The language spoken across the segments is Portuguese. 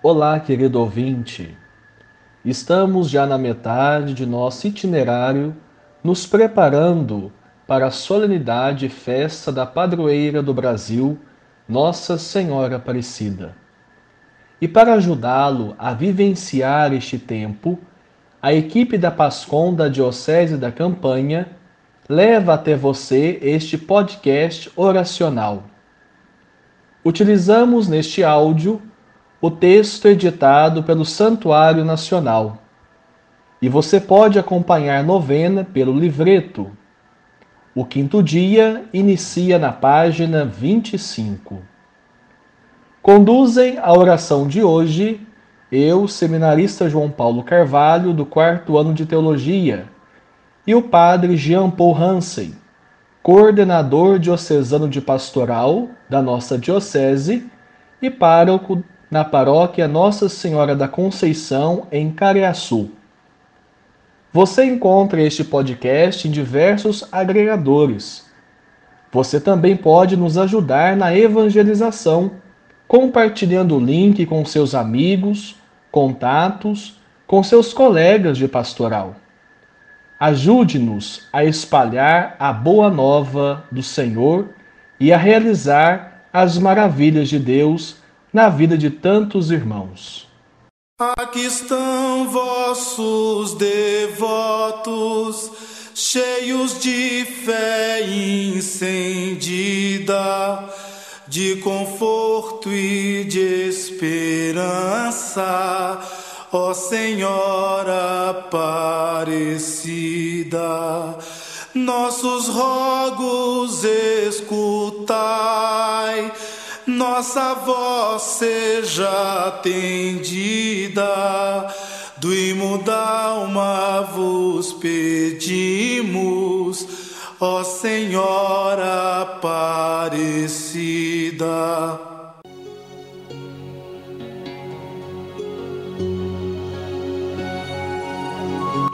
Olá, querido ouvinte. Estamos já na metade de nosso itinerário, nos preparando para a solenidade e festa da padroeira do Brasil, Nossa Senhora Aparecida. E para ajudá-lo a vivenciar este tempo, a equipe da Pascom da Diocese da Campanha leva até você este podcast oracional. Utilizamos neste áudio o texto editado pelo Santuário Nacional. E você pode acompanhar novena pelo livreto. O quinto dia inicia na página 25. Conduzem a oração de hoje eu, seminarista João Paulo Carvalho, do quarto ano de teologia e o padre Jean Paul Hansen, coordenador diocesano de pastoral da nossa diocese e pároco na paróquia Nossa Senhora da Conceição, em Cariaçu. Você encontra este podcast em diversos agregadores. Você também pode nos ajudar na evangelização, compartilhando o link com seus amigos, contatos, com seus colegas de pastoral. Ajude-nos a espalhar a boa nova do Senhor e a realizar as maravilhas de Deus na vida de tantos irmãos. Aqui estão vossos devotos, cheios de fé incendida, de conforto e de esperança ó Senhora Aparecida, nossos rogos escutai, nossa voz seja atendida. Do imo da alma vos pedimos, ó Senhora Aparecida.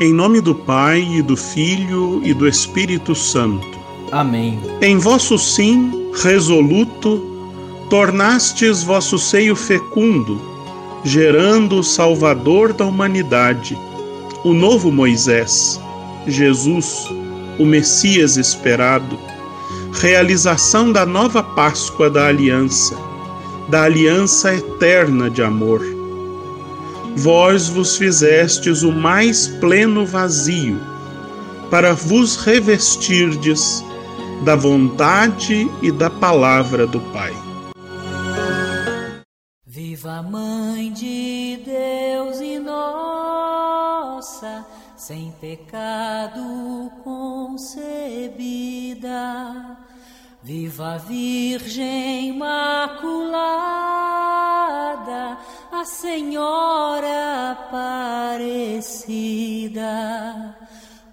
Em nome do Pai e do Filho e do Espírito Santo. Amém. Em vosso sim resoluto, tornastes vosso seio fecundo, gerando o Salvador da humanidade, o novo Moisés, Jesus, o Messias esperado, realização da nova Páscoa da aliança, da aliança eterna de amor vós vos fizestes o mais pleno vazio, para vos revestirdes da vontade e da palavra do Pai. Viva Mãe de Deus e nossa, sem pecado concebida. Viva Virgem Imaculada a Senhora Aparecida.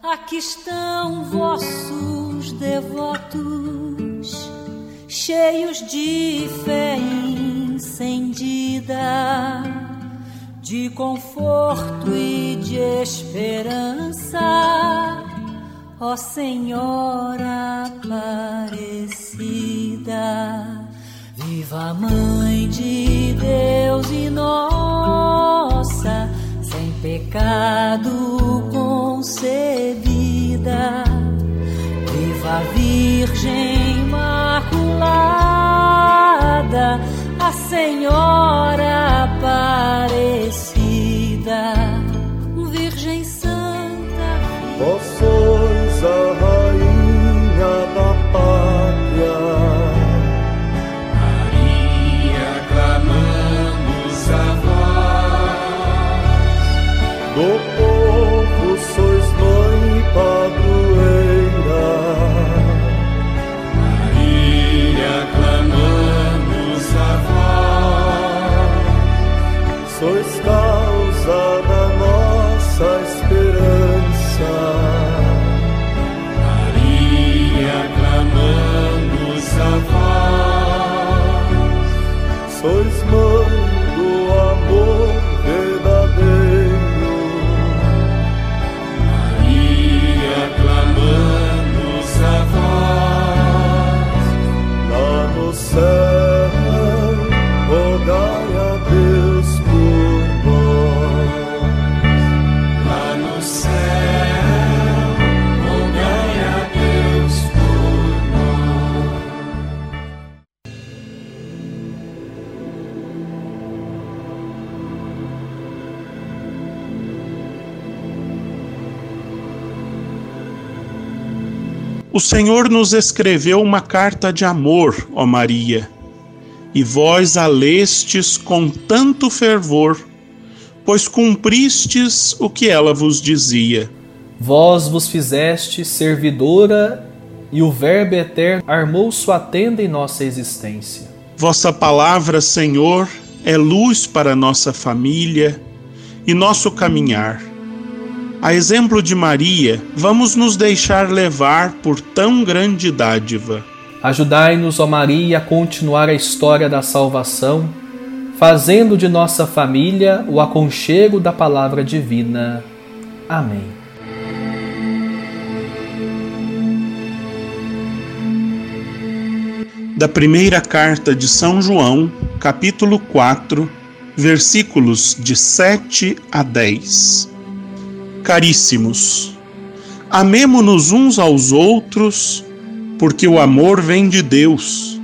Aqui estão vossos devotos, cheios de fé incendida, de conforto e de esperança. Ó Senhora Aparecida. Viva Mãe de Deus e nossa, sem pecado concebida. Viva Virgem Imaculada, Senhora Aparecida, Senhor nos escreveu uma carta de amor, ó Maria, e vós a lestes com tanto fervor, pois cumpristes o que ela vos dizia. Vós vos fizeste servidora e o Verbo eterno armou sua tenda em nossa existência. Vossa palavra, Senhor, é luz para nossa família e nosso caminhar. A exemplo de Maria, vamos nos deixar levar por tão grande dádiva. Ajudai-nos, ó Maria, a continuar a história da salvação, fazendo de nossa família o aconchego da palavra divina. Amém. Da primeira carta de São João, capítulo 4, versículos de 7 a 10. Caríssimos, amemo-nos uns aos outros, porque o amor vem de Deus.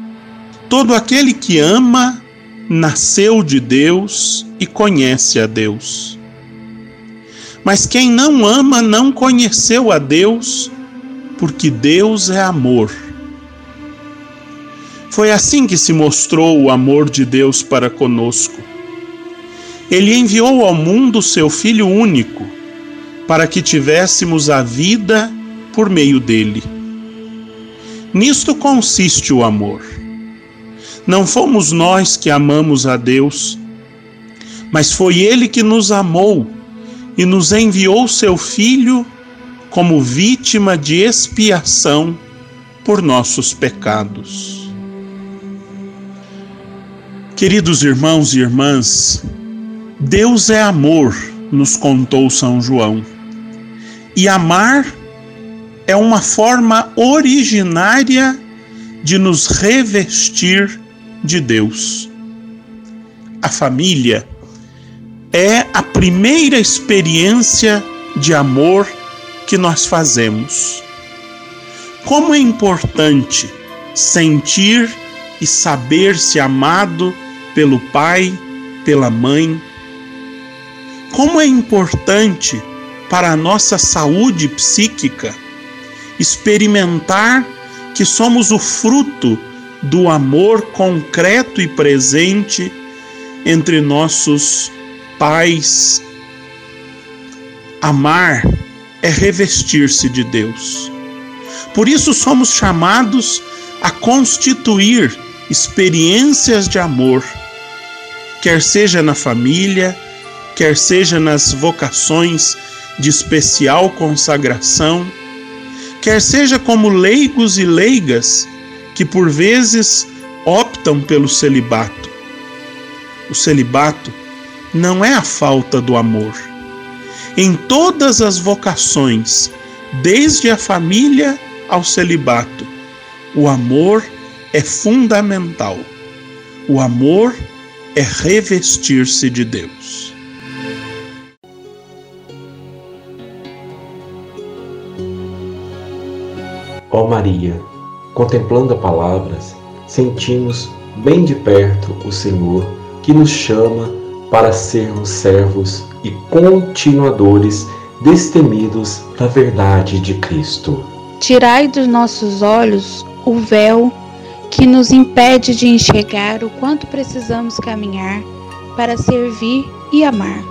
Todo aquele que ama nasceu de Deus e conhece a Deus. Mas quem não ama não conheceu a Deus, porque Deus é amor. Foi assim que se mostrou o amor de Deus para conosco. Ele enviou ao mundo seu Filho único para que tivéssemos a vida por meio dele. Nisto consiste o amor. Não fomos nós que amamos a Deus, mas foi Ele que nos amou e nos enviou seu Filho como vítima de expiação por nossos pecados. Queridos irmãos e irmãs, Deus é amor, nos contou São João. E amar é uma forma originária de nos revestir de Deus. A família é a primeira experiência de amor que nós fazemos. Como é importante sentir e saber-se amado pelo pai, pela mãe. Como é importante para a nossa saúde psíquica, experimentar que somos o fruto do amor concreto e presente entre nossos pais. Amar é revestir-se de Deus. Por isso somos chamados a constituir experiências de amor, quer seja na família, quer seja nas vocações de especial consagração, quer seja como leigos e leigas que por vezes optam pelo celibato. O celibato não é a falta do amor. Em todas as vocações, desde a família ao celibato, o amor é fundamental. O amor é revestir-se de Deus. Ó Maria, contemplando as palavras, sentimos bem de perto o Senhor que nos chama para sermos servos e continuadores destemidos da verdade de Cristo. Tirai dos nossos olhos o véu que nos impede de enxergar o quanto precisamos caminhar para servir e amar.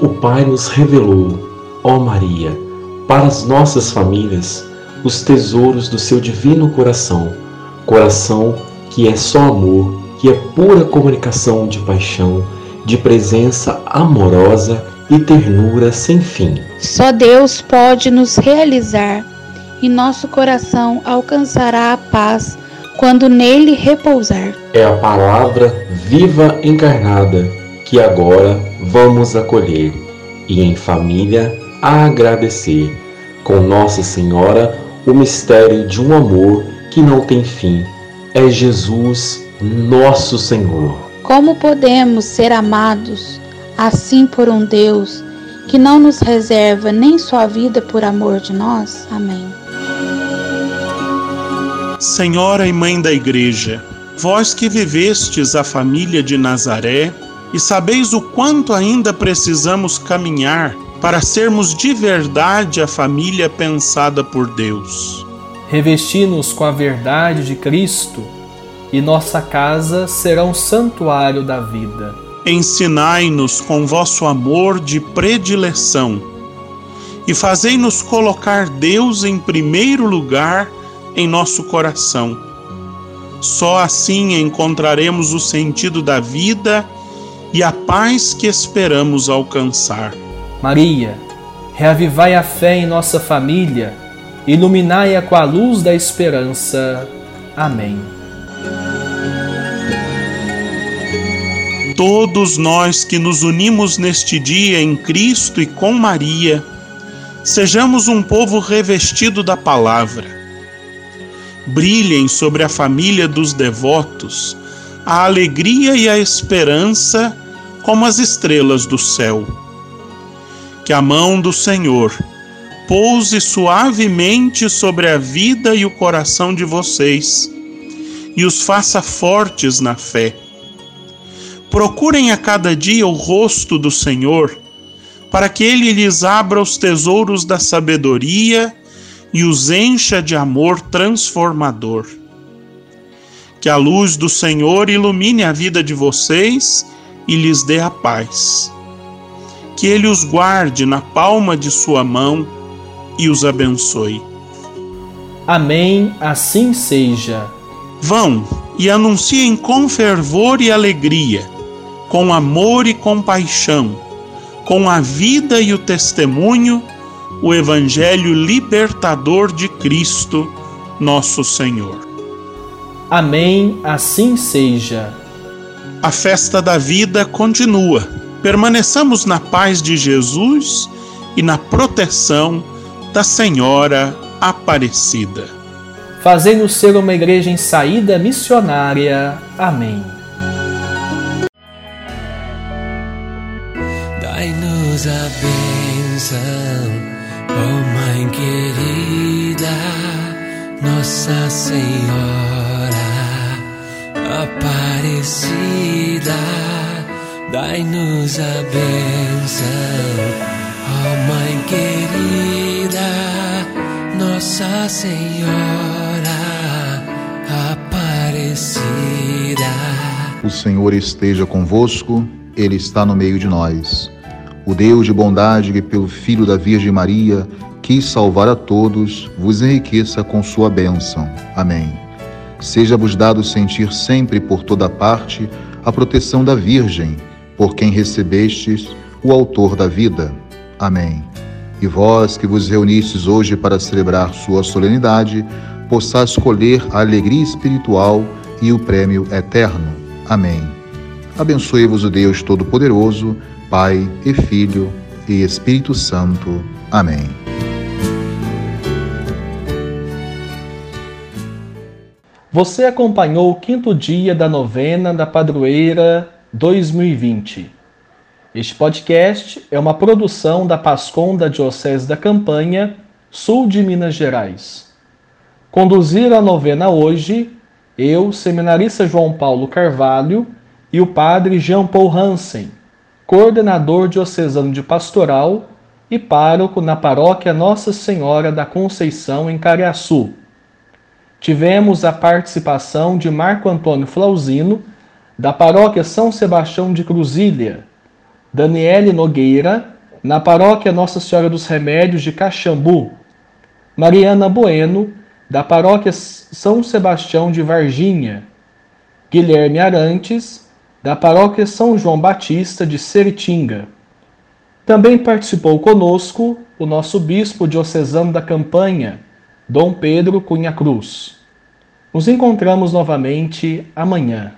O Pai nos revelou, ó Maria, para as nossas famílias, os tesouros do seu divino coração, coração que é só amor, que é pura comunicação de paixão, de presença amorosa e ternura sem fim. Só Deus pode nos realizar e nosso coração alcançará a paz quando nele repousar. É a palavra viva encarnada que agora vamos acolher e em família a agradecer com Nossa Senhora o mistério de um amor que não tem fim. É Jesus, nosso Senhor. Como podemos ser amados assim por um Deus que não nos reserva nem sua vida por amor de nós? Amém. Senhora e Mãe da Igreja, vós que vivestes a família de Nazaré e sabeis o quanto ainda precisamos caminhar para sermos de verdade a família pensada por Deus. Revesti-nos com a verdade de Cristo e nossa casa será um santuário da vida. Ensinai-nos com vosso amor de predileção e fazei-nos colocar Deus em primeiro lugar em nosso coração. Só assim encontraremos o sentido da vida e a paz que esperamos alcançar. Maria, reavivai a fé em nossa família, iluminai-a com a luz da esperança. Amém. Todos nós que nos unimos neste dia em Cristo e com Maria, sejamos um povo revestido da palavra. Brilhem sobre a família dos devotos a alegria e a esperança como as estrelas do céu. Que a mão do Senhor pouse suavemente sobre a vida e o coração de vocês e os faça fortes na fé. Procurem a cada dia o rosto do Senhor para que ele lhes abra os tesouros da sabedoria e os encha de amor transformador. Que a luz do Senhor ilumine a vida de vocês e lhes dê a paz. Que ele os guarde na palma de sua mão e os abençoe. Amém, assim seja. Vão e anunciem com fervor e alegria, com amor e compaixão com a vida e o testemunho, o Evangelho libertador de Cristo, nosso Senhor. Amém, assim seja. A festa da vida continua. Permaneçamos na paz de Jesus e na proteção da Senhora Aparecida. Fazendo ser uma igreja em saída missionária. Amém. Dai-nos a bênção, oh Mãe querida, Nossa Senhora Aparecida. Dai-nos a bênção, oh Mãe querida, Nossa Senhora Aparecida. O Senhor esteja convosco, Ele está no meio de nós. O Deus de bondade que pelo Filho da Virgem Maria quis salvar a todos, vos enriqueça com sua bênção. Amém. Seja-vos dado sentir sempre por toda parte a proteção da Virgem, por quem recebestes o Autor da vida. Amém. E vós que vos reunistes hoje para celebrar sua solenidade, possais escolher a alegria espiritual e o prêmio eterno. Amém. Abençoe-vos o Deus Todo-Poderoso, Pai e Filho e Espírito Santo. Amém. Você acompanhou o quinto dia da novena da Padroeira 2020. Este podcast é uma produção da Pascom da Diocese da Campanha, sul de Minas Gerais. Conduziram a novena hoje eu, seminarista João Paulo Carvalho, e o padre Jean Paul Hansen, coordenador diocesano de pastoral e pároco na paróquia Nossa Senhora da Conceição, em Cariaçu. Tivemos a participação de Marco Antônio Flauzino, da paróquia São Sebastião de Cruzília, Daniele Nogueira, na paróquia Nossa Senhora dos Remédios de Caxambu, Mariana Bueno, da paróquia São Sebastião de Varginha, Guilherme Arantes, da paróquia São João Batista de Seritinga. Também participou conosco o nosso bispo diocesano da campanha, Dom Pedro Cunha Cruz. Nos encontramos novamente amanhã.